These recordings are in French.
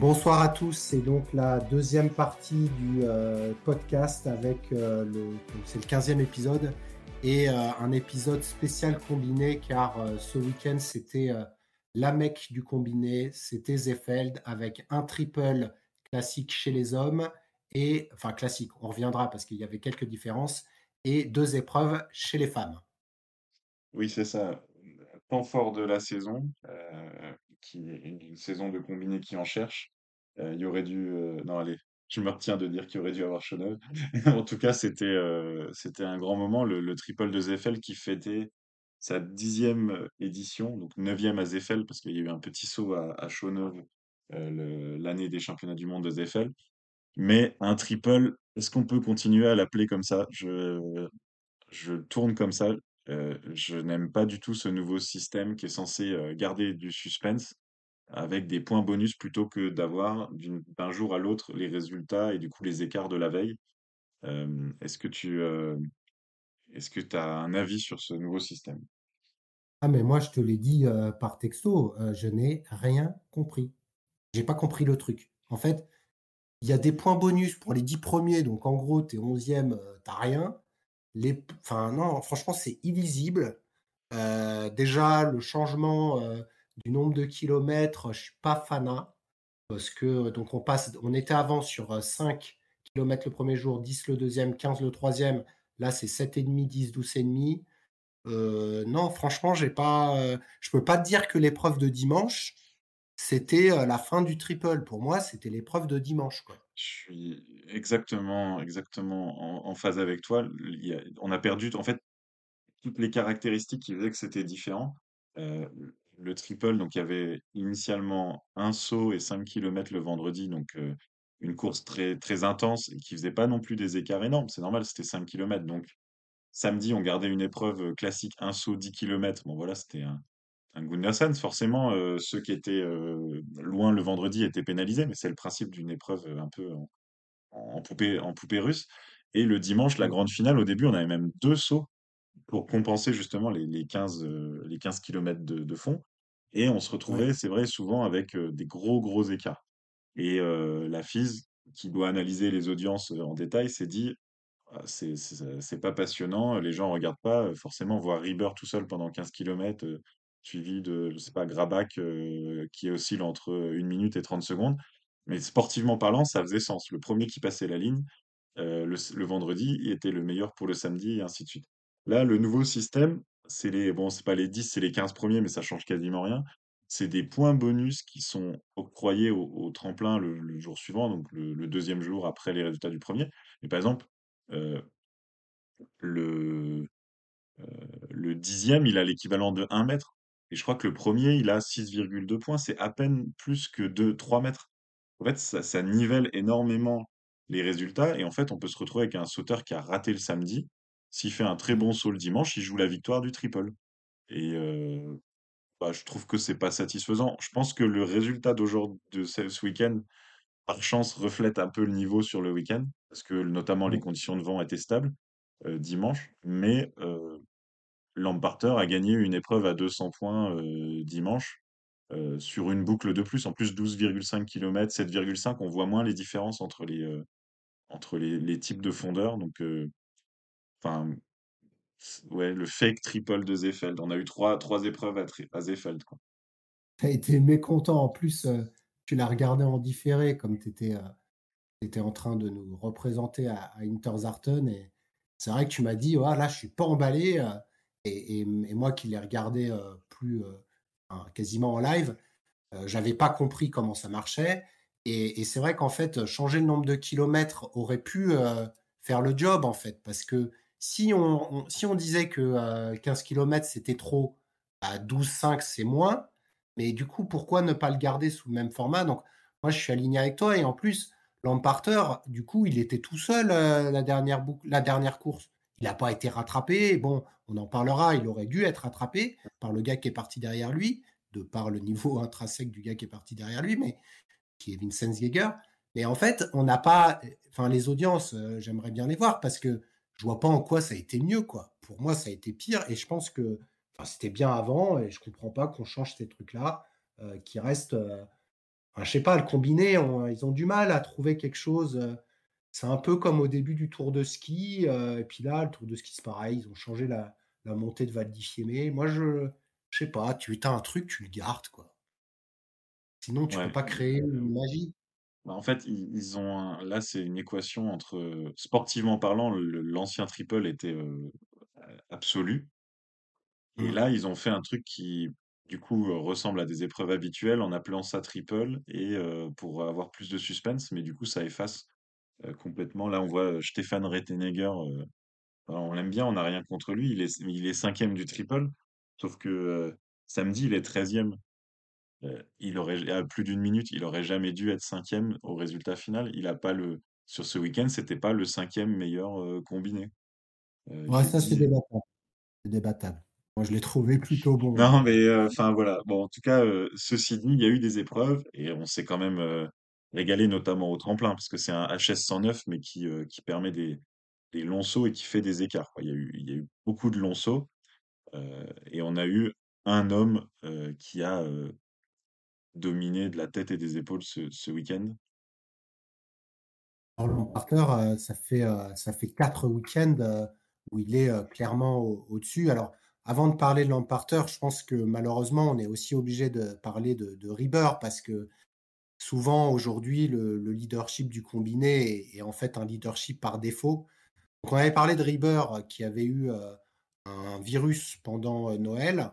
Bonsoir à tous, c'est donc la deuxième partie du euh, podcast avec euh, le, c'est le 15e épisode et euh, un épisode spécial combiné car ce week-end c'était la mec du combiné, c'était Zefeld avec un triple classique chez les hommes et enfin classique, on reviendra parce qu'il y avait quelques différences et deux épreuves chez les femmes. Oui, c'est ça. Temps fort de la saison, qui une saison de combiné qui en cherche. il y aurait dû, non allez, je me retiens de dire qu'il aurait dû avoir Cheneuve. en tout cas, c'était c'était un grand moment, le, triple de Zeffel qui fêtait sa dixième édition, donc neuvième à Zeffel, parce qu'il y a eu un petit saut à, à l'année des championnats du monde de Zeffel. Mais un triple, est-ce qu'on peut continuer à l'appeler comme ça? Je, je tourne comme ça. Je n'aime pas du tout ce nouveau système qui est censé garder du suspense avec des points bonus plutôt que d'avoir d'un jour à l'autre les résultats et du coup les écarts de la veille. est-ce que tu est-ce que as un avis sur ce nouveau système? Ah mais moi je te l'ai dit par texto, je n'ai rien compris. J'ai pas compris le truc. En fait, il y a des points bonus pour les 10 premiers, donc en gros, tu es 11e, tu rien. Les... Enfin, non, franchement, c'est illisible. déjà, le changement du nombre de kilomètres, je suis pas fanat parce que donc on passe, on était avant sur 5 km le premier jour, 10 le deuxième, 15 le troisième. Là, c'est 7,5, 10, 12,5. Euh, non, franchement, j'ai pas, euh, je peux pas te dire que l'épreuve de dimanche, c'était la fin du triple. Pour moi, c'était l'épreuve de dimanche. Je suis exactement, exactement en, phase avec toi. on a perdu, en fait, toutes les caractéristiques qui faisaient que c'était différent. Le triple, donc il y avait initialement un saut et 5 km le vendredi, donc une course très, très intense et qui faisait pas non plus des écarts énormes. C'est normal, c'était 5 km. Donc samedi, on gardait une épreuve classique, un saut 10 km. Bon voilà, c'était un, un Gundersen. Forcément, euh, ceux qui étaient loin le vendredi étaient pénalisés, mais c'est le principe d'une épreuve un peu en, en, poupée, en poupée russe. Et le dimanche, la grande finale, au début, on avait même deux sauts pour compenser justement les, les 15, les 15 km de, de fond. Et on se retrouvait, c'est vrai, souvent avec des gros, gros écarts. Et la FIS, qui doit analyser les audiences en détail, s'est dit «Ah, c'est pas passionnant, les gens regardent pas forcément voir Rieber tout seul pendant 15 km, suivi de, je sais pas, Grabach qui oscille entre 1 minute et 30 secondes. Mais sportivement parlant, ça faisait sens. Le premier qui passait la ligne, le, le vendredi, était le meilleur pour le samedi, et ainsi de suite. Là, le nouveau système, c'est les, bon, c'est pas les 10, c'est les 15 premiers, mais ça change quasiment rien. C'est des points bonus qui sont octroyés au, tremplin le, jour suivant, donc le, deuxième jour après les résultats du premier. Et par exemple, euh, le, euh, le dixième, il a l'équivalent de 1 mètre. Et je crois que le premier, il a 6,2 points. C'est à peine plus que 2, 3 mètres. En fait, ça, ça nivelle énormément les résultats. Et en fait, on peut se retrouver avec un sauteur qui a raté le samedi s'il fait un très bon saut le dimanche, il joue la victoire du triple. Et bah, je trouve que c'est pas satisfaisant. Je pense que le résultat d'aujourd'hui, de ce week-end, par chance, reflète un peu le niveau sur le week-end, parce que notamment les conditions de vent étaient stables dimanche. Mais Lamparter a gagné une épreuve à 200 points dimanche sur une boucle de plus, en plus 12,5 km, 7,5. On voit moins les différences entre les, entre les, types de fondeurs. Donc Enfin, ouais, le fake triple de Zefeld. On a eu trois, trois épreuves à, à Zefeld. Tu as été mécontent. En plus, euh, tu l'as regardé en différé, comme tu étais, euh, en train de nous représenter à, à Interzarten. Et c'est vrai que tu m'as dit, oh, là, je suis pas emballé. Euh, et, moi qui l'ai regardé plus quasiment en live, j'avais pas compris comment ça marchait. Et, c'est vrai qu'en fait, changer le nombre de kilomètres aurait pu faire le job, en fait, parce que si on, si on disait que 15 euh, km c'était trop, à 12,5 c'est moins. Mais du coup, pourquoi ne pas le garder sous le même format? Donc, moi, je suis aligné avec toi. Et en plus, Lamparter, du coup, il était tout seul euh, la, dernière la dernière course. Il n'a pas été rattrapé. Bon, on en parlera. Il aurait dû être rattrapé par le gars qui est parti derrière lui, de par le niveau intrinsèque du gars qui est parti derrière lui, mais qui est Vincent Geiger. Mais en fait, on n'a pas. Enfin, les audiences, euh, j'aimerais bien les voir parce que je vois pas en quoi ça a été mieux, quoi. Pour moi, ça a été pire. Et je pense que c'était bien avant et je comprends pas qu'on change ces trucs-là euh, qui restent. Euh, enfin, je sais pas, le combiné, ils ont du mal à trouver quelque chose. Euh, c'est un peu comme au début du Tour de ski. et puis là, le Tour de ski, c'est pareil. Ils ont changé la, montée de Val di Moi, je, je sais pas. Tu as un truc, tu le gardes, quoi. Sinon, tu peux pas créer une magie. Bah, en fait, ils, ont là, c'est une équation entre sportivement parlant, l'ancien triple était absolu. Et Mmh. là, ils ont fait un truc qui, du coup, euh, ressemble à des épreuves habituelles en appelant ça triple et euh, pour avoir plus de suspense, mais du coup, ça efface euh, complètement. Là, on voit euh, Stéphane Rettenegger, euh, alors, on l'aime bien, on n'a rien contre lui, il est, il est cinquième du triple, sauf que euh, samedi, il est treizième. Euh, il aurait, à plus d'une minute, il aurait jamais dû être cinquième au résultat final. Il a pas le, sur ce week-end, c'était pas le cinquième meilleur euh, combiné. Euh, Ouais, ça, c'est 10, débattable. C'est débattable. Moi, je l'ai trouvé plutôt bon. Non, mais enfin voilà. Bon, en tout cas, euh, ceci dit, il y a eu des épreuves et on s'est quand même euh, régalé, notamment au tremplin, parce que c'est un HS 109, mais qui, euh, qui permet des, des longs sauts et qui fait des écarts. Il y a eu, il y a eu beaucoup de longs sauts euh, et on a eu un homme euh, qui a dominé de la tête et des épaules ce, ce week-end. Alors, Parker, ça fait, ça fait quatre week-ends où il est clairement au- au-dessus. Alors, avant de parler de Lamparter, je pense que malheureusement, on est aussi obligé de parler de, de parce que souvent, aujourd'hui, le, le leadership du combiné est, est en fait un leadership par défaut. Donc, on avait parlé de Rieber euh, qui avait eu euh, un virus pendant euh, Noël.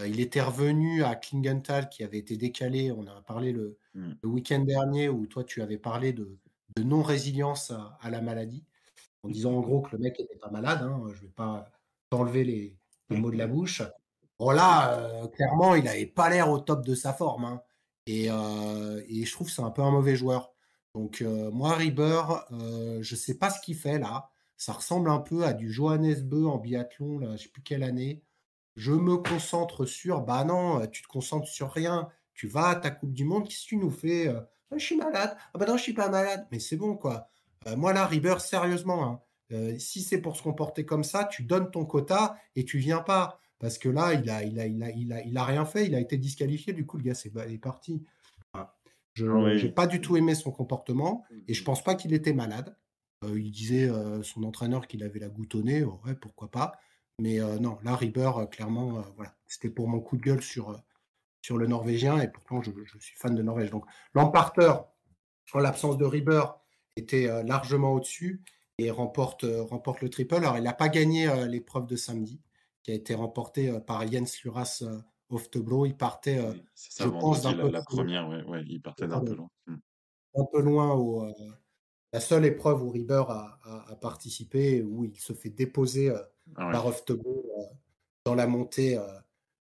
Euh, il était revenu à Klingenthal qui avait été décalé. On a parlé le, Hmm. le week-end dernier où toi, tu avais parlé de, de non-résilience à, à la maladie en disant en gros que le mec était pas malade. Hein, je vais pas t'enlever les, les mots de la bouche. Bon là, clairement, il avait pas l'air au top de sa forme. hein. Et, euh, et je trouve que c'est un peu un mauvais joueur. Donc euh, moi, Rieber, euh, je sais pas ce qu'il fait là. Ça ressemble un peu à du Johannes Beu en biathlon, là, je sais plus quelle année. Je me concentre sur, bah non, tu te concentres sur rien. Tu vas à ta Coupe du Monde, qu'est-ce que tu nous fais? Ah, je suis malade. Ah bah non, je suis pas malade. Mais c'est bon, quoi. Moi, là, Rieber, sérieusement, hein, si c'est pour se comporter comme ça, tu donnes ton quota et tu viens pas. Parce que là, il a, il a, il a, il a, il a rien fait, il a été disqualifié, du coup, le gars c'est, est parti. Je n'ai Oui. pas du tout aimé son comportement et je pense pas qu'il était malade. Euh, il disait euh, son entraîneur qu'il avait la goutte au nez, ouais, pourquoi pas. Mais euh, non, là, Rieber, clairement, voilà, c'était pour mon coup de gueule sur, sur le Norvégien et pourtant je, je suis fan de Norvège. Donc, Lamparter, en l'absence de Rieber, était largement au-dessus et remporte, remporte le triple. Alors, il n'a pas gagné l'épreuve de samedi, qui a été remportée euh, par Jens Luras Oftebro. Il partait, Oui, c'est ça, je pense, d'un la, peu, la première, ouais, ouais, il partait d'un peu loin. Hmm. un peu loin au, euh, la seule épreuve où Rieber a, a, a, participé, où il se fait déposer euh, Ah ouais. par Oftebro euh, dans la montée.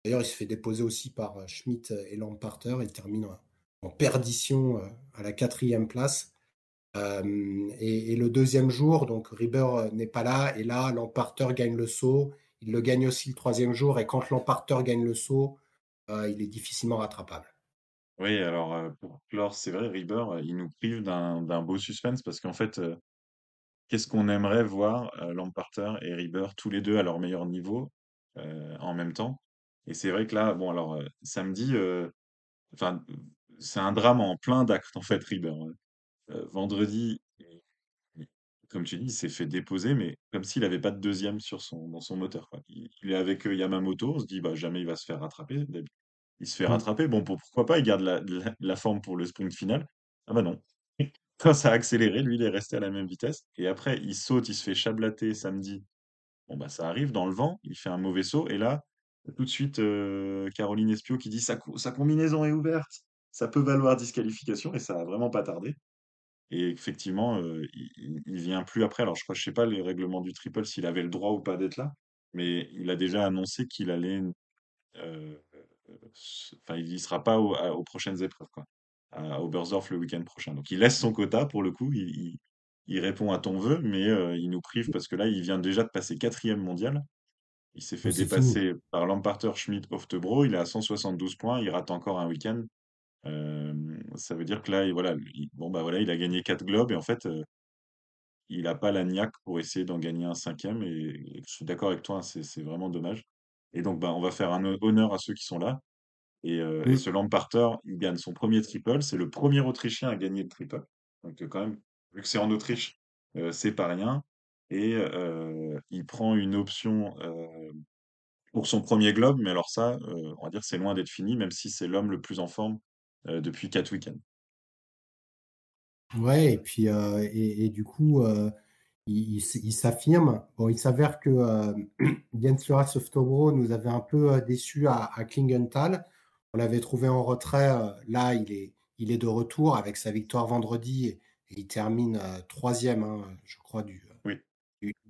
D'ailleurs, il se fait déposer aussi par Schmidt et Lamparter. Il termine en, perdition à la quatrième place. Euh, et, et, le deuxième jour, donc Rieber n'est pas là, et là, Lamparter gagne le saut. Il le gagne aussi le troisième jour, et quand Lamparter gagne le saut, euh, il est difficilement rattrapable. Oui, alors euh, pour clore, c'est vrai, Rieber, euh, il nous prive d'un beau suspense parce qu'en fait, qu'est-ce qu'on aimerait voir Lamparter et Rieber tous les deux à leur meilleur niveau en même temps? Et c'est vrai que là, bon, alors samedi, enfin, c'est un drame en plein d'actes en fait, Rieber. Euh, vendredi, comme tu dis, il s'est fait déposer, mais comme s'il n'avait pas de deuxième sur son, dans son moteur, quoi. Il, il est avec euh, Yamamoto, on se dit, bah, jamais il va se faire rattraper. Il se fait Mm. rattraper, bon, pour- pourquoi pas, il garde la, la- la forme pour le sprint final. Ah bah non. Quand ça a accéléré, lui, il est resté à la même vitesse. Et après, il saute, il se fait chablater samedi. Bon, bah, ça arrive dans le vent, il fait un mauvais saut. Et là, tout de suite, euh, Caroline Espio qui dit sa, co- sa combinaison est ouverte, ça peut valoir disqualification. Et ça a vraiment pas tardé. Et effectivement, il, il- il vient plus après. Alors, je crois, je sais pas les règlements du triple, s'il avait le droit ou pas d'être là. Mais il a déjà annoncé qu'il allait enfin, il y sera pas aux prochaines épreuves, quoi, à Oberstdorf le week-end prochain. Donc il laisse son quota pour le coup, il il répond à ton vœu, mais il nous prive parce que là, il vient déjà de passer quatrième mondial. Il s'est fait dépasser par Lamparter, Schmidt, Oftebro. Il est à 172 points. Il rate encore un week-end. Ça veut dire que là, voilà, il, bon, bah voilà, il a gagné quatre globes et en fait, il n'a pas la niaque pour essayer d'en gagner un cinquième. Et, je suis d'accord avec toi, hein, c'est vraiment dommage. Et donc, bah, on va faire un honneur à ceux qui sont là. Et, et ce Lamparter, il gagne son premier triple. C'est le premier Autrichien à gagner le triple. Donc, quand même, vu que c'est en Autriche, c'est pas rien. Et il prend une option pour son premier globe, mais alors ça, on va dire c'est loin d'être fini, même si c'est l'homme le plus en forme depuis quatre week-ends. Ouais, et puis et, du coup, il, s'affirme. Bon, il s'avère que Jens Loras Oftobro nous avait un peu déçus à, à Klingenthal. On l'avait trouvé en retrait. Là, il est, il est de retour avec sa victoire vendredi il termine euh, troisième, hein, je crois, du,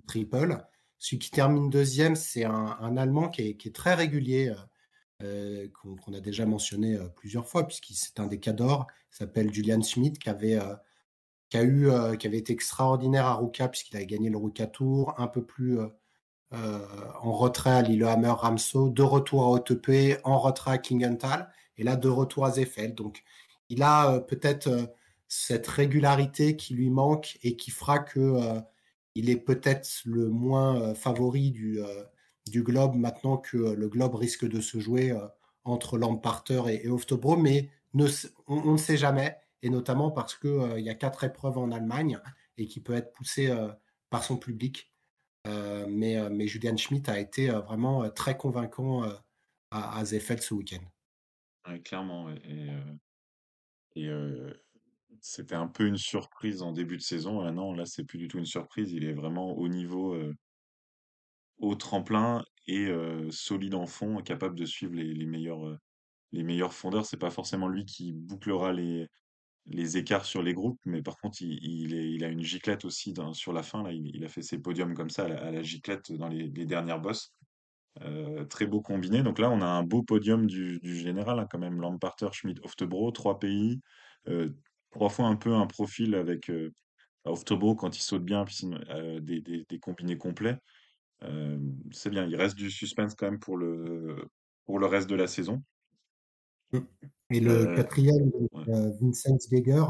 triple. Celui qui termine deuxième, c'est un, Allemand qui est, très régulier, euh, euh, qu'on a déjà mentionné plusieurs fois, puisqu'il c'est un des cadors, s'appelle Julian Schmidt, qui avait, qui, a eu, qui avait été extraordinaire à Ruka, puisqu'il avait gagné le Ruka Tour, un peu plus en retrait à Lillehammer Ramso, de retour à OTP, en retrait à Klingenthal, et là de retour à Zefeld. Donc il a peut-être cette régularité qui lui manque et qui fera que euh, il est peut-être le moins euh, favori du, euh, du globe maintenant que le globe risque de se jouer entre Lamparter et, et mais on, ne sait jamais, et notamment parce qu'il il y a quatre épreuves en Allemagne et qui peut être poussé par son public. mais, Julian Schmidt a été vraiment très convaincant à, à ce week-end. clairement. Et, et c'était un peu une surprise en début de saison. Ah non, là, c'est plus du tout une surprise. Il est vraiment au niveau, au tremplin et solide en fond, capable de suivre les, meilleurs, les meilleurs fondeurs. C'est pas forcément lui qui bouclera les, les écarts sur les groupes, mais par contre, il, il, a une giclette aussi sur la fin. Là, il, a fait ses podiums comme ça à la, giclette dans les, dernières bosses. très beau combiné. Donc là, on a un beau podium du, général, hein, quand même. Lamparter, Schmidt, Oftebro, trois pays, trois fois un peu un profil avec euh, quand il saute bien, puis des, des, des, combinés complets. Euh, c'est bien, il reste du suspense quand même pour le, pour le reste de la saison. Et le euh, quatrième, Vincent Geiger,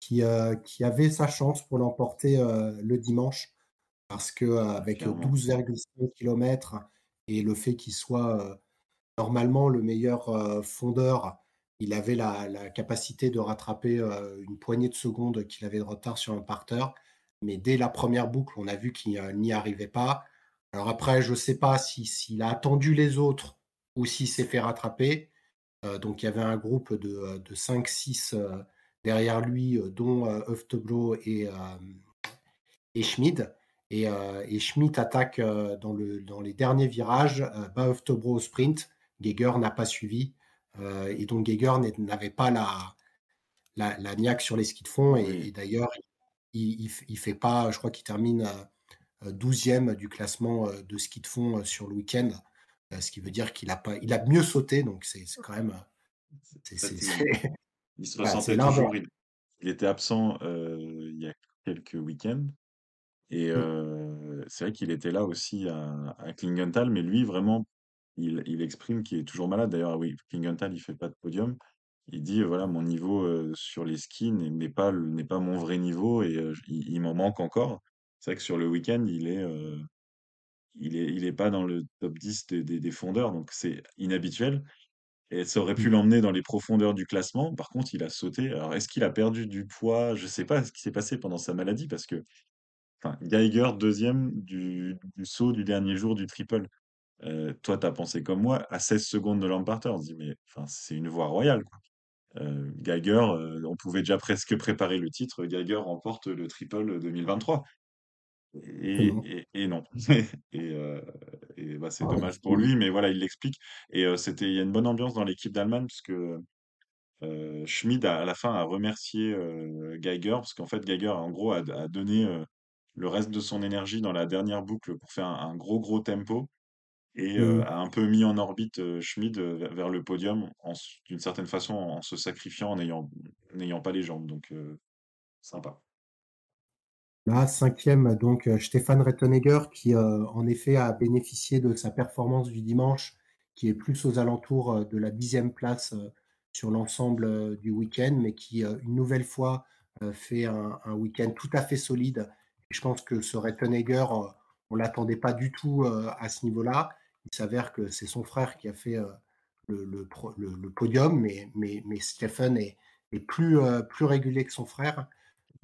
qui, qui avait sa chance pour l'emporter le dimanche, parce que avec 12,5 km et le fait qu'il soit normalement le meilleur fondeur il avait la, capacité de rattraper euh, une poignée de secondes qu'il avait de retard sur un parteur. Mais dès la première boucle, on a vu qu'il euh, n'y arrivait pas. Alors après, je ne sais pas s'il a attendu les autres ou s'il s'est fait rattraper. Euh, donc il y avait un groupe de, 5-6 derrière lui, dont Oftoblo et, et Schmid. Et, Schmid attaque dans, le, dans les derniers virages, bas Oftobro au sprint. Geiger n'a pas suivi. Euh, et donc Geiger n'avait pas la, la, la, niaque sur les skis de fond. Et, d'ailleurs, il, il, fait pas, je crois qu'il termine 12e euh, du classement euh, de ski de fond sur le week-end. Ce qui veut dire qu'il a, pas, il a mieux sauté. Donc c'est quand même. il se ressentait toujours. Il, était absent il y a quelques week-ends. Et c'est vrai qu'il était là aussi à, à Klingenthal, mais lui, vraiment, il, exprime qu'il est toujours malade. D'ailleurs, oui, Klingenthal, il fait pas de podium. Il dit, voilà, mon niveau euh, sur les skis n'est pas, n'est pas mon vrai niveau et euh, il, m'en manque encore. C'est vrai que sur le week-end, il est, euh, il est, il est pas dans le top 10 des, des, fondeurs, donc c'est inhabituel. Et ça aurait pu mmh. l'emmener dans les profondeurs du classement. Par contre, il a sauté. Alors, est-ce qu'il a perdu du poids? Je sais pas ce qui s'est passé pendant sa maladie parce que, enfin, Geiger, deixième du, du saut du dernier jour du triple. Euh, toi, tu as pensé comme moi, à 16 secondes de Lamparter, on se dit, mais enfin, c'est une voie royale. Quoi. Euh, Geiger, on pouvait déjà presque préparer le titre, Geiger remporte le triple 2023. Et, et, non. et, bah, c'est ah dommage pour lui, mais voilà, il l'explique. Et c'était, il y a une bonne ambiance dans l'équipe d'Allemagne, puisque Schmid, à, la fin, a remercié Geiger, parce qu'en fait, Geiger, en gros, a, donné le reste de son énergie dans la dernière boucle pour faire un gros, gros tempo. et Mmh. a un peu mis en orbite Schmid vers, le podium, d'une certaine façon en, se sacrifiant, en n'ayant pas les jambes. Donc, sympa. Là, cinquième, donc Stéphane Rettenegger, qui en effet a bénéficié de sa performance du dimanche, qui est plus aux alentours de la dixième place sur l'ensemble du week-end, mais qui une nouvelle fois fait un, week-end tout à fait solide. je pense que ce Rettenegger, on l'attendait pas du tout à ce niveau-là. Il s'avère que c'est son frère qui a fait le, podium, mais, mais, Stéphane est, est plus, plus régulier que son frère.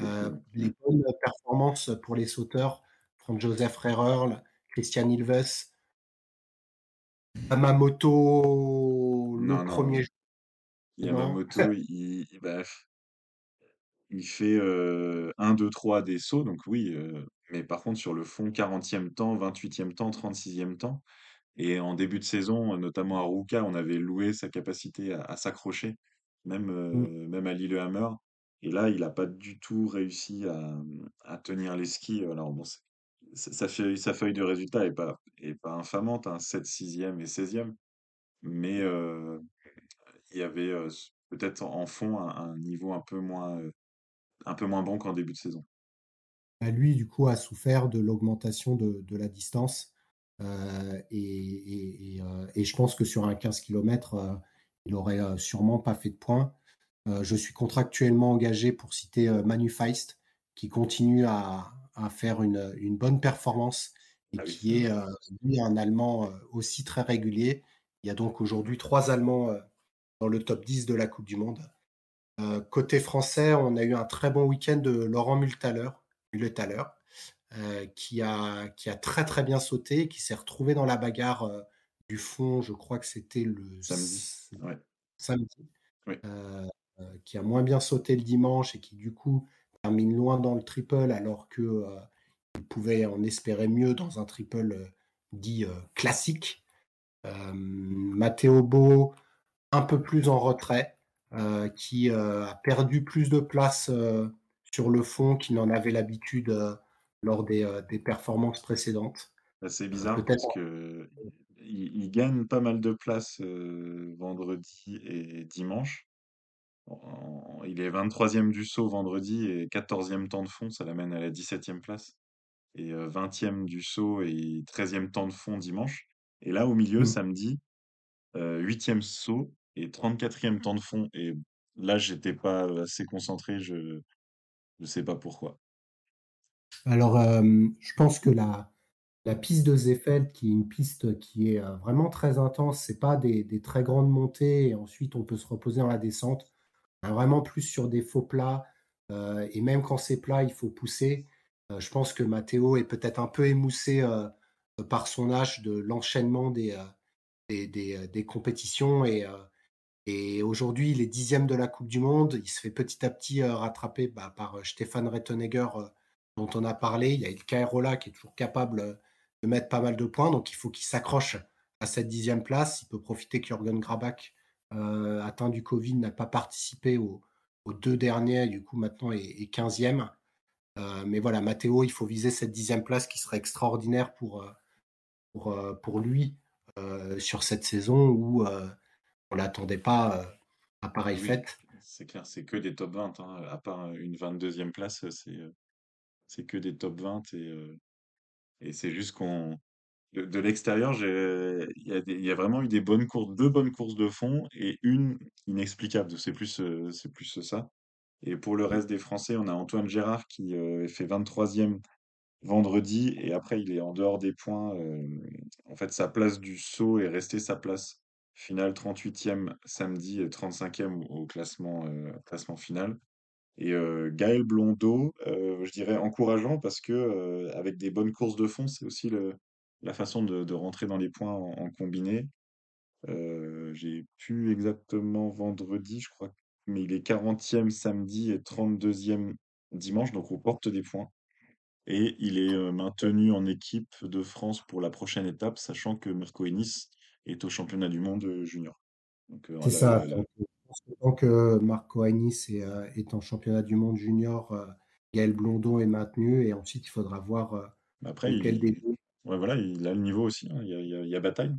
Euh, les bonnes performances pour les sauteurs, Franz-Joseph Rererl, Christian Ilves, Yamamoto le premier jour. Yamamoto, il, bah, il, fait 1, 2, 3 des sauts, donc oui, euh, mais par contre sur le fond, 40e temps, 28e temps, 36e temps. Et en début de saison, notamment à Ruka, on avait loué sa capacité à, s'accrocher, même, Mm. euh, même à Lillehammer. Et là, il n'a pas du tout réussi à, tenir les skis. Alors bon, sa, feuille, sa feuille de résultat n'est pas, est pas infamante, hein, 7, 6e et 16e. Mais il y avait peut-être en fond un, niveau un peu moins, un peu moins bon qu'en début de saison. Bah, lui, du coup, a souffert de l'augmentation de, la distance. et, je pense que sur un 15 km, il aurait sûrement pas fait de points. Euh, je suis contractuellement engagé pour citer euh, Manu Feist, qui continue à, faire une, bonne performance et ah qui est euh, lui un Allemand aussi très régulier. Il y a donc aujourd'hui trois Allemands dans le top 10 de la Coupe du Monde. côté français, on a eu un très bon week-end de Laurent Multaler, qui, a, qui a très très bien sauté, qui s'est retrouvé dans la bagarre du fond, je crois que c'était le samedi. samedi. Euh, qui a moins bien sauté le dimanche et qui du coup termine loin dans le triple alors que euh, il pouvait en espérer mieux dans un triple euh, dit classique. Matteo Bo un peu plus en retrait, qui a perdu plus de place sur le fond qu'il n'en avait l'habitude lors des, performances précédentes. C'est bizarre parce que il, gagne pas mal de place vendredi et dimanche il est 23e du saut vendredi et 14e temps de fond, ça l'amène à la 17e place. Et 20e du saut et 13e temps de fond dimanche. Et là, au milieu, mmh. samedi, 8e saut et 34e temps de fond. Et là, j'étais pas assez concentré, je ne sais pas pourquoi. Alors, je pense que la, la piste de Zefeld, qui est une piste qui est vraiment très intense, c'est pas des, des, très grandes montées et ensuite on peut se reposer dans la descente vraiment plus sur des faux plats. Euh, et même quand c'est plat, il faut pousser. Euh, je pense que Matteo est peut-être un peu émoussé euh, par son âge de l'enchaînement des, des, compétitions. Et, aujourd'hui, il est dixième de la Coupe du Monde. Il se fait petit à petit rattraper bah, par Stéphane Rettenegger, dont on a parlé. Il y a le Kairola qui est toujours capable de mettre pas mal de points. Donc il faut qu'il s'accroche à cette dixième place. Il peut profiter que Jürgen Grabach euh, atteint du Covid, n'a pas participé aux, deux derniers, du coup maintenant est, 15e. Euh, mais voilà, Matteo, il faut viser cette dixième place qui serait extraordinaire pour, euh, pour, pour lui sur cette saison où on l'attendait pas à pareille fête. C'est clair, c'est que des top 20, hein. à part une 22e place, c'est que des top 20 et, et c'est juste qu'on de, l'extérieur, il y, a vraiment eu des bonnes courses, deux bonnes courses de fond et une inexplicable. C'est plus, euh, plus ça. Et pour le reste des Français, on a Antoine Gérard qui euh, fait 23e vendredi et après il est en dehors des points. Euh, en fait, sa place du saut est restée sa place finale 38e samedi et 35e au classement, classement final. Et Gaël Blondeau, je dirais encourageant parce que avec des bonnes courses de fond, c'est aussi le, la façon de, rentrer dans les points en, combiné. Euh, j'ai pu exactement vendredi, je crois, mais il est 40e samedi et 32e dimanche, donc on porte des points. Et il est euh, maintenu en équipe de France pour la prochaine étape, sachant que Marco Ennis est au championnat du monde euh, junior. C'est ça. Donc, Marco Ennis est, est, en championnat du monde junior, Gaël Blondon est maintenu, et ensuite il faudra voir après, il, Ouais, voilà, il a le niveau aussi. hein, Il y a, il y a- il y a bataille.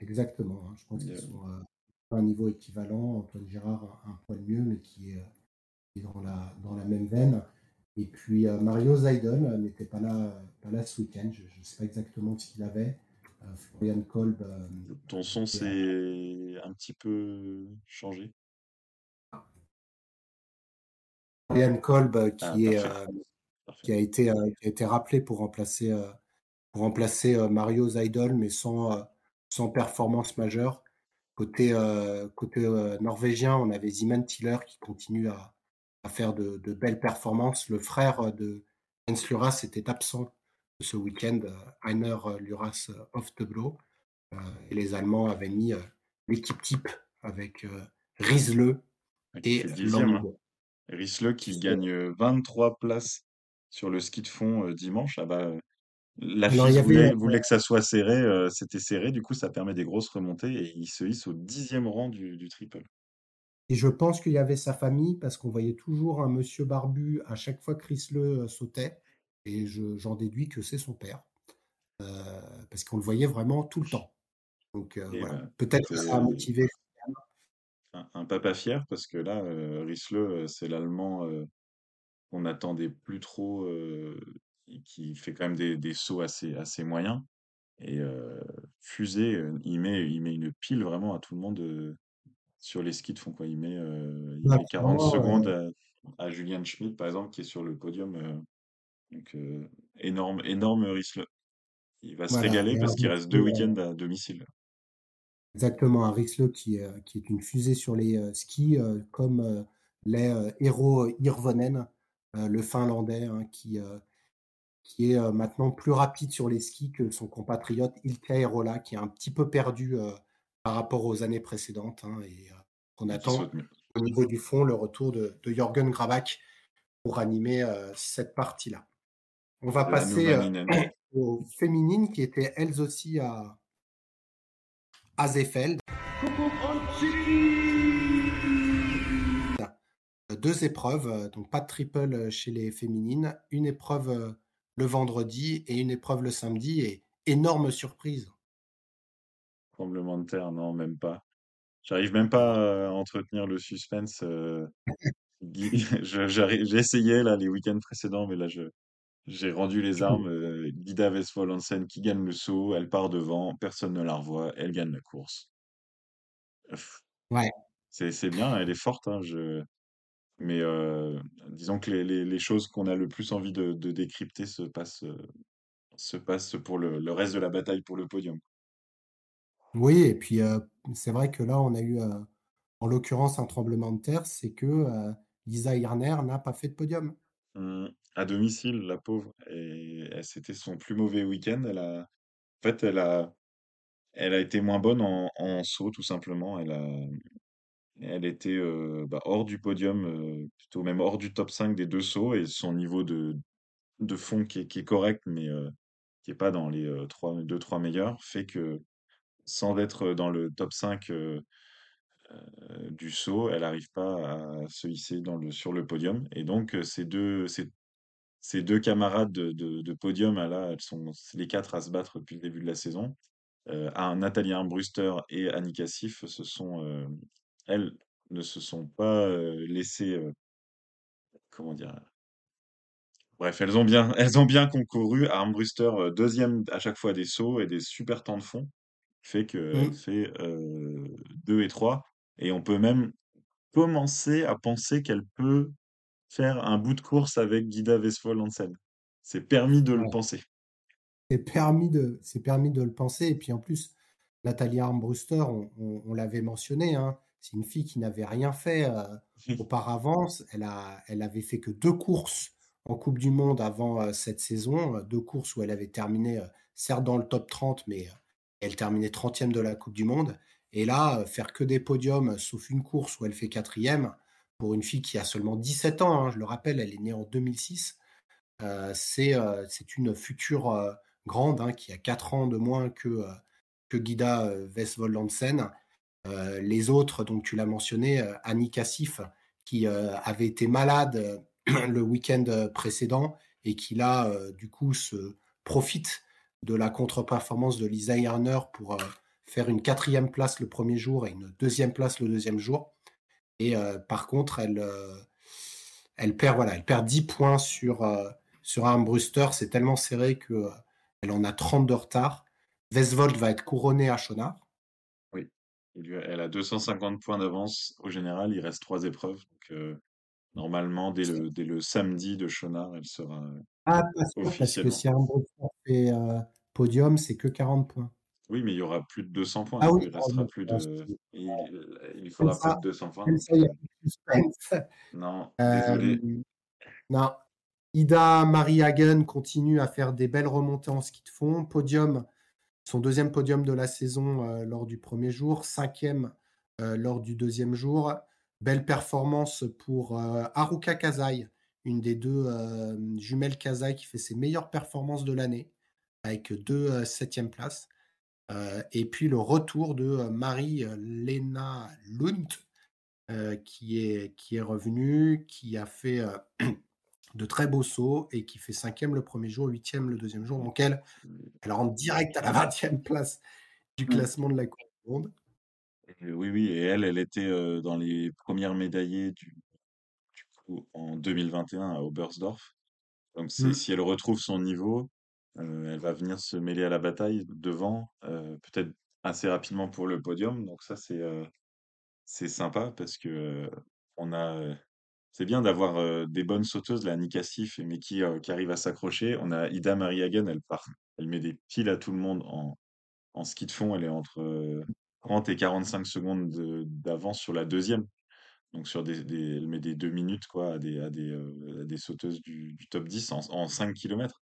Exactement, hein, je pense qu'ils sont euh, à un niveau équivalent. Antoine Girard un, poil mieux, mais qui est, euh, qui est dans, la, dans la même veine. Et puis euh, Mario Zaidon euh, n'était pas là, pas là ce week-end. Je ne sais pas exactement ce qu'il avait. Euh, Florian Kolb, Ton son s'est un petit peu changé. Florian Kolb Ah, qui, est, qui, a été, qui a été rappelé pour remplacer, pour remplacer Mario Zaidol, mais sans, sans performance majeure. Côté, côté norvégien, on avait Ziman Tiller qui continue à, à faire de, de belles performances. Le frère de Jens Luras était absent ce week-end, Heiner Luras off the blow. Euh, et les Allemands avaient mis l'équipe type avec Riesle et. Hein. Lang. Risle Qui gagne euh, 23 places sur le ski de fond dimanche. Ah bah, la Alors, FIS voulait, voulait que ça soit serré, euh, c'était serré, du coup ça permet des grosses remontées et il se hisse au dixième rang du, du triple. Et je pense qu'il y avait sa famille parce qu'on voyait toujours un monsieur barbu à chaque fois que Riesle euh, sautait. Et je- j'en déduis que c'est son père. Euh, parce qu'on le voyait vraiment tout le temps. Donc euh, voilà. bah, Peut-être que ça a motivé. un, un papa fier parce que là, Risle, c'est l'Allemand qu'on n'attendait plus trop, euh, qui fait quand même des, des sauts assez, assez moyens. Et euh, Fusée, il met, il met une pile vraiment à tout le monde euh, sur les skis de fond. Quoi. Il met, euh, il Ouais, met 40 clairement, secondes à, à Julian Schmidt, par exemple, qui est sur le podium. donc, énorme, énorme Risle. Il va se régaler parce qu'il reste deux week-ends à domicile. exactement, un Riesle qui, qui est une fusée sur les skis, comme l'est Eero Hirvonen, euh, le Finlandais, hein, qui, qui est euh, maintenant plus rapide sur les skis que son compatriote Ilkka Erola, qui est un petit peu perdu euh, par rapport aux années précédentes. hein, et euh, on attend au niveau du fond le retour de, de Jürgen Grabach pour animer cette partie-là. On va passer aux féminines qui étaient elles aussi à, à. Deux épreuves, donc pas de triple chez les féminines, une épreuve le vendredi et une épreuve le samedi, et énorme surprise. Tremblement de terre, non, même pas. J'arrive même pas à entretenir le suspense. euh, Guy- je- j'arrive- J'ai essayé là les week-ends précédents, mais là je j'ai rendu les armes. euh, Guida Westphal Hansen qui gagne le saut, elle part devant, personne ne la revoit, elle gagne la course. Ouais, C'est c'est bien, elle est forte, hein, je... mais disons que les, les- les choses qu'on a le plus envie de, de décrypter se passent, se passent pour le, le reste de la bataille pour le podium. oui, et puis euh, c'est vrai que là, on a eu, euh, en l'occurrence, un tremblement de terre, c'est que euh, Lisa Hirner n'a pas fait de podium. Hum, à domicile, la pauvre, et c'était son plus mauvais week-end. Elle a, en fait, elle a, elle a été moins bonne en, en saut, tout simplement. Elle a, elle était bah, hors du podium, plutôt même hors du top 5 des deux sauts, et son niveau de, de fond qui est, correct, mais qui est pas dans les euh, trois, deux, trois meilleurs, fait que sans être dans le top 5 euh, euh, du saut, elle n'arrive pas à se hisser sur le podium. Et donc, ces deux, ces deux camarades de, de, podium, ah là, elles sont les quatre à se battre depuis le début de la saison. Euh, Nathalie Armbruster et Annika Sif, ce sont, elles ne se sont pas euh, laissées, euh, comment dire, bref, elles ont bien, elles ont bien concouru. Armbruster, euh, deuxième à chaque fois des sauts et des super temps de fond, fait qu'elle Mm. fait euh, 2 et 3. Et on peut même commencer à penser qu'elle peut faire un bout de course avec Guida Westphal Hansen. C'est permis de le Ouais. penser. C'est permis de, c'est permis de le penser. Et puis en plus, Nathalie Armbruster, on, on- on l'avait mentionné, hein, c'est une fille qui n'avait rien fait euh, auparavant. Elle a, elle avait fait que deux courses en Coupe du Monde avant euh, cette saison, euh, deux courses où elle avait terminé, euh, certes dans le top 30, mais elle terminait 30e de la Coupe du Monde. Et là, faire que des podiums, sauf une course où elle fait quatrième, pour une fille qui a seulement 17 ans, hein, je le rappelle, elle est née en 2006. Euh, c'est c'est une future grande hein, qui a 4 ans de moins que, que Guida Westvold Hansen. Euh, les autres, donc tu l'as mentionné, euh, Annie Cassif, qui euh, avait été malade le week-end précédent et qui là, du coup, se profite de la contre-performance de Lisa Erner pour faire une quatrième place le premier jour et une deuxième place le deuxième jour. Et par contre, elle, elle, perd, voilà, elle perd 10 points sur, sur Armbruster. C'est tellement serré qu'elle en a 30 de retard. Vesvold va être couronné à Chonard. Elle a 250 points d'avance au général. Il reste trois épreuves. Donc, normalement, dès le, dès le samedi de Chonard, elle sera. Ah, parce que si Armbruster fait podium, c'est que 40 points. Oui, mais il y aura plus de 200 points. Ah oui, il restera plus de. Il, faudra plus de 200 points. Non, désolé. non. Ida Marie Hagen continue à faire des belles remontées en ski de fond. Podium, son deuxième podium de la saison euh, lors du premier jour, cinquième euh, lors du deuxième jour. Belle performance pour euh, Haruka Kazai, une des deux jumelles Kazai qui fait ses meilleures performances de l'année, avec deux septièmes places. Et puis le retour de Marie-Lena Lund, qui, est, qui est revenue, qui a fait de très beaux sauts et qui fait cinquième le premier jour, huitième le deuxième jour. Donc elle, elle rentre direct à la 20e place du mmh. classement de la Coupe du Monde. oui, oui, et elle, elle était dans les premières médaillées du, coup, en 2021 à Oberstdorf. Donc mmh. si elle retrouve son niveau, elle va venir se mêler à la bataille devant, peut-être assez rapidement pour le podium. Donc ça, c'est c'est sympa parce que on a. C'est bien d'avoir des bonnes sauteuses, la Nika Sif, mais qui, arrivent à s'accrocher. On a Ida Mariagen, elle part, elle met des piles à tout le monde en, en ski de fond. Elle est entre 30 et 45 secondes d'avance sur la deuxième. Donc sur des, elle met des deux minutes quoi, à des, à des, sauteuses du, top 10 en, en 5 km.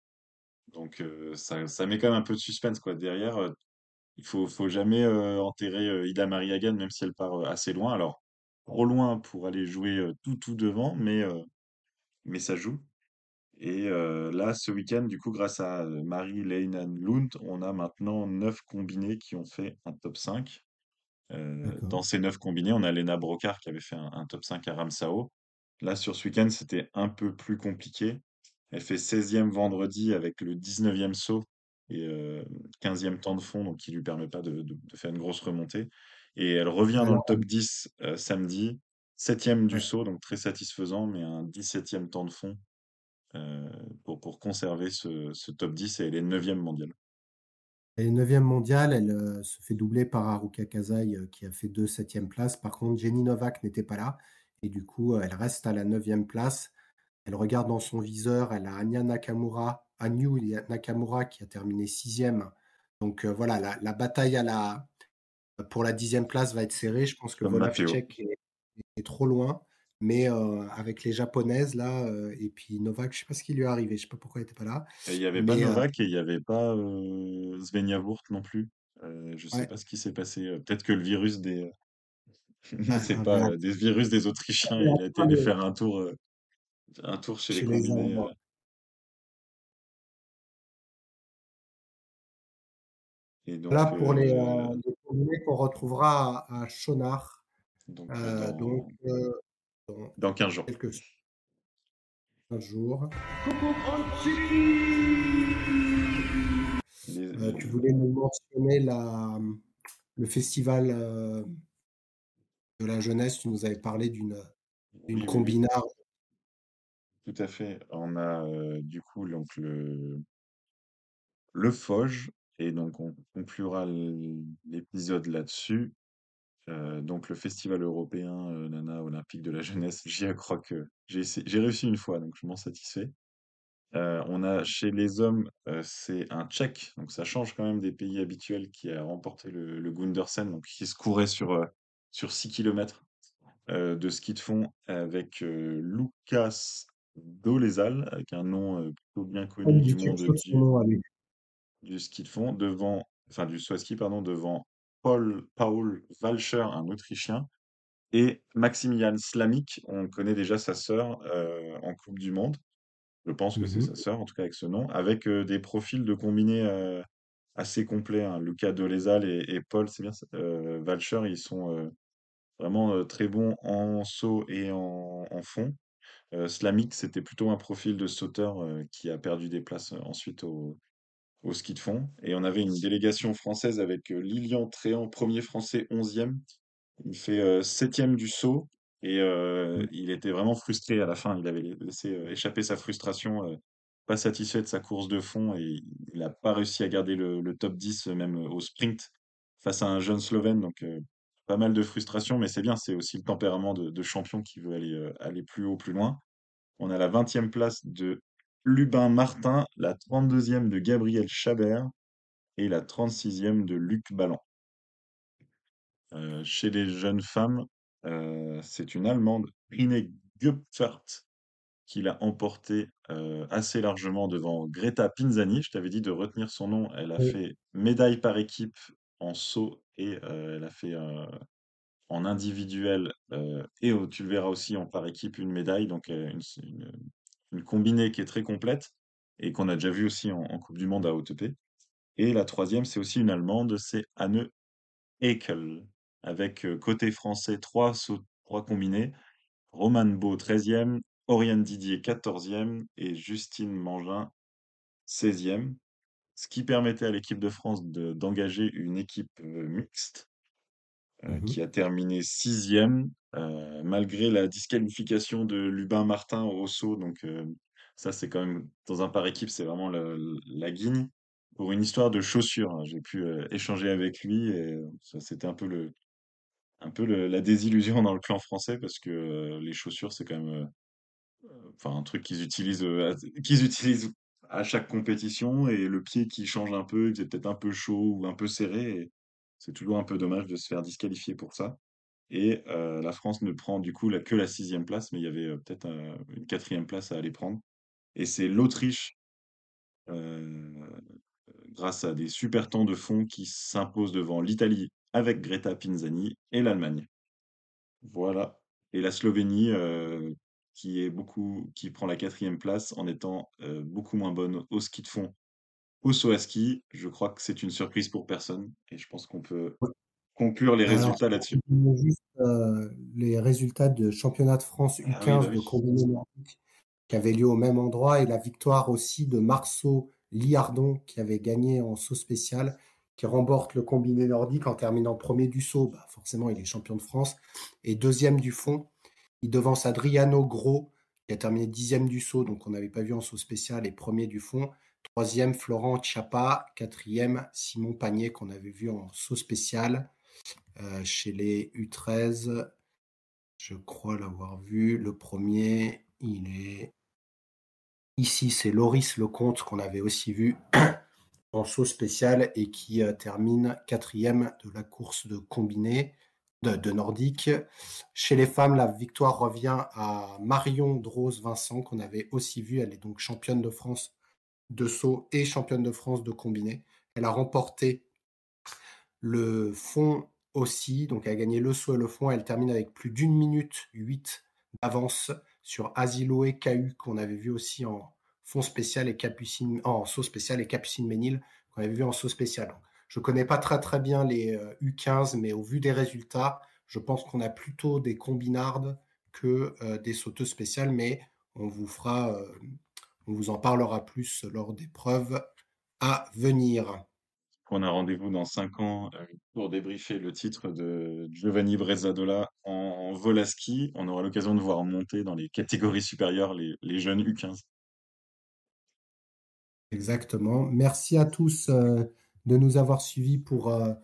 Donc ça, ça, met quand même un peu de suspense quoi. Derrière, il faut, faut jamais enterrer Ida Mariagan, même si elle part assez loin. Alors, trop loin pour aller jouer tout tout devant, mais, mais ça joue. Et là, ce week-end, du coup, grâce à Marie Leinan Lund, on a maintenant neuf combinés qui ont fait un top 5. dans ces neuf combinés, on a Lena Brocard qui avait fait un, un top 5 à Ramsao. Là, sur ce week-end, c'était un peu plus compliqué. Elle fait 16e vendredi avec le 19e saut et 15e temps de fond, donc qui lui permet pas de, faire une grosse remontée. Et elle revient dans le top 10 samedi, 7e du saut, donc très satisfaisant, mais un 17e temps de fond pour, pour conserver ce, top 10 et elle est 9e mondiale. Elle est 9e mondiale, elle se fait doubler par Haruka Kazai qui a fait deux 7e places. Par contre, Jenny Novak n'était pas là et du coup, elle reste à la 9e place. Elle regarde dans son viseur, elle a Anya Nakamura, Anyu Nakamura qui a terminé sixième. Donc voilà, la, bataille à la, pour la dixième place va être serrée. Je pense que Volacek est, est, trop loin. Mais euh, avec les japonaises, là, euh, et puis Novak, je ne sais pas ce qui lui est arrivé, je ne sais pas pourquoi il n'était pas là. Il n'y avait pas Novak et il n'y avait pas Svenja Wurt non plus. je ne sais pas ce qui s'est passé. Peut-être que le virus des. Ah, c'est ah, pas des virus des Autrichiens, il a été aller faire un tour un tour chez, les combinés. Euh. Et donc, Là, pour les, euh, les qu'on retrouvera à, Chonard. Donc, euh, dans, donc dans, dans, 15 jours. Quelques 15 jours. Les... tu voulais nous mentionner la, le festival de la jeunesse. Tu nous avais parlé d'une oui, combinard tout à fait. On a du coup donc le, le Foge, et donc on conclura l'épisode là-dessus. donc le Festival européen Nana Olympique de la jeunesse, j'y crois que j'ai réussi une fois, donc je m'en satisfais. on a chez les hommes, c'est un Tchèque, donc ça change quand même des pays habituels, qui a remporté le, le Gundersen, donc qui se courait sur, sur 6 km de ski de fond avec Lucas Dolezal, avec un nom plutôt bien connu du monde du, ski de fond, devant, enfin du saut ski, pardon, devant Paul, Paul Walcher, un Autrichien, et Maximilian Slamik, on connaît déjà sa sœur en Coupe du Monde. Je pense que c'est mmh sa sœur, en tout cas avec ce nom, avec des profils de combinés assez complets. Hein. Lucas Dolezal et, et Paul, c'est bien, Walcher, ils sont vraiment très bons en saut et en fond. Euh, Slamik, c'était plutôt un profil de sauteur euh, qui a perdu des places euh, ensuite au, au ski de fond. Et on avait une délégation française avec Lilian Tréant, premier français, 11e. Il fait septième du saut et Mmh. il était vraiment frustré à la fin. Il avait laissé échapper sa frustration, pas satisfait de sa course de fond et il n'a pas réussi à garder le, le top 10 même au sprint face à un jeune Slovène. Donc pas mal de frustration, mais c'est bien. C'est aussi le tempérament de, de champion qui veut aller, aller plus haut, plus loin. On a la 20e place de Lubin Martin, la 32e de Gabriel Chabert et la 36e de Luc Ballan. Euh, chez les jeunes femmes, euh, c'est une Allemande, Rine Göpfert, qui l'a emporté euh, assez largement devant Greta Pinzani. Je t'avais dit de retenir son nom. Elle a Oui. fait médaille par équipe en saut et elle a fait en individuel et tu le verras aussi en par équipe une médaille. Donc une, une, une combinée qui est très complète et qu'on a déjà vu aussi en, Coupe du Monde à OTP. Et la troisième, c'est aussi une Allemande, c'est Anne Ekel, avec euh, côté français trois, combinés. Roman Beau 13e, Oriane Didier 14e et Justine Mangin 16e. Ce qui permettait à l'équipe de France de- d'engager une équipe euh, mixte euh, Mhm. qui a terminé sixième euh, malgré la disqualification de Lubin Martin au saut. Donc euh, ça, c'est quand même, dans un par équipe, c'est vraiment la, la guigne. Pour une histoire de chaussures, hein. j'ai pu échanger avec lui et ça, c'était un peu le, un peu le- la désillusion dans le clan français parce que les chaussures, c'est quand même enfin, un truc qu'ils utilisent, à, qu'ils utilisent à chaque compétition et le pied qui change un peu, il est peut-être un peu chaud ou un peu serré. et c'est toujours un peu dommage de se faire disqualifier pour ça. Et euh, la France ne prend du coup que la sixième place, mais il y avait euh, peut-être euh, une quatrième place à aller prendre. Et c'est l'Autriche, grâce à des super temps de fond, qui s'impose devant l'Italie avec Greta Pinzani et l'Allemagne. Voilà. Et la Slovénie, qui est beaucoup, qui prend la quatrième place en étant beaucoup moins bonne au ski de fond, au saut à ski. Je crois que c'est une surprise pour personne et je pense qu'on peut conclure les résultats là-dessus. euh, les résultats de championnat de France Ah oui, bah U15 de combiné nordique qui avait lieu au même endroit et la victoire aussi de Marceau Liardon qui avait gagné en saut spécial, qui remporte le combiné nordique en terminant premier du saut. Bah, forcément, il est champion de France et deuxième du fond. Il devance Adriano Gros qui a terminé dixième du saut, donc on n'avait pas vu en saut spécial et premier du fond. Troisième, Florent Chiappa. Quatrième, Simon Pagné qu'on avait vu en saut spécial. Euh, chez les U13, je crois l'avoir vu. Le premier, il est ici, c'est Loris Lecomte qu'on avait aussi vu en saut spécial et qui euh, termine quatrième de la course de combiné de, de, nordique. Chez les femmes, la victoire revient à Marion Drose Vincent qu'on avait aussi vu. Elle est donc championne de France de saut et championne de France de combiné. Elle a remporté le fond aussi, donc elle a gagné le saut et le fond. Elle termine avec plus d'une minute huit d'avance sur Asiloé KU qu'on avait vu aussi en fond spécial et Capucine, en saut spécial et Capucine Ménil qu'on avait vu en saut spécial. Donc, je connais pas très très bien les euh, U15, mais au vu des résultats, je pense qu'on a plutôt des combinardes que euh, des sauteuses spéciales, mais on vous fera, euh, on vous en parlera plus lors des preuves à venir. On a rendez-vous dans 5 ans euh, pour débriefer le titre de Giovanni Brezzadola en, en vol à ski. On aura l'occasion de voir monter dans les catégories supérieures les, les jeunes U15. Exactement. Merci à tous euh, de nous avoir suivis pour euh,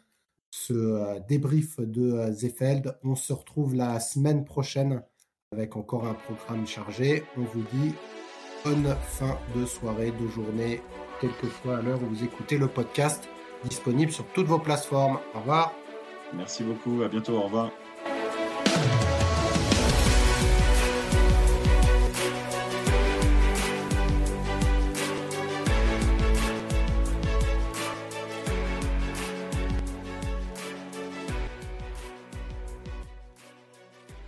ce euh, débrief de Zefeld. On se retrouve la semaine prochaine avec encore un programme chargé. On vous dit bonne fin de soirée, de journée, quelle que soit l'heure où vous écoutez le podcast, disponible sur toutes vos plateformes. Au revoir. Merci beaucoup, à bientôt, au revoir.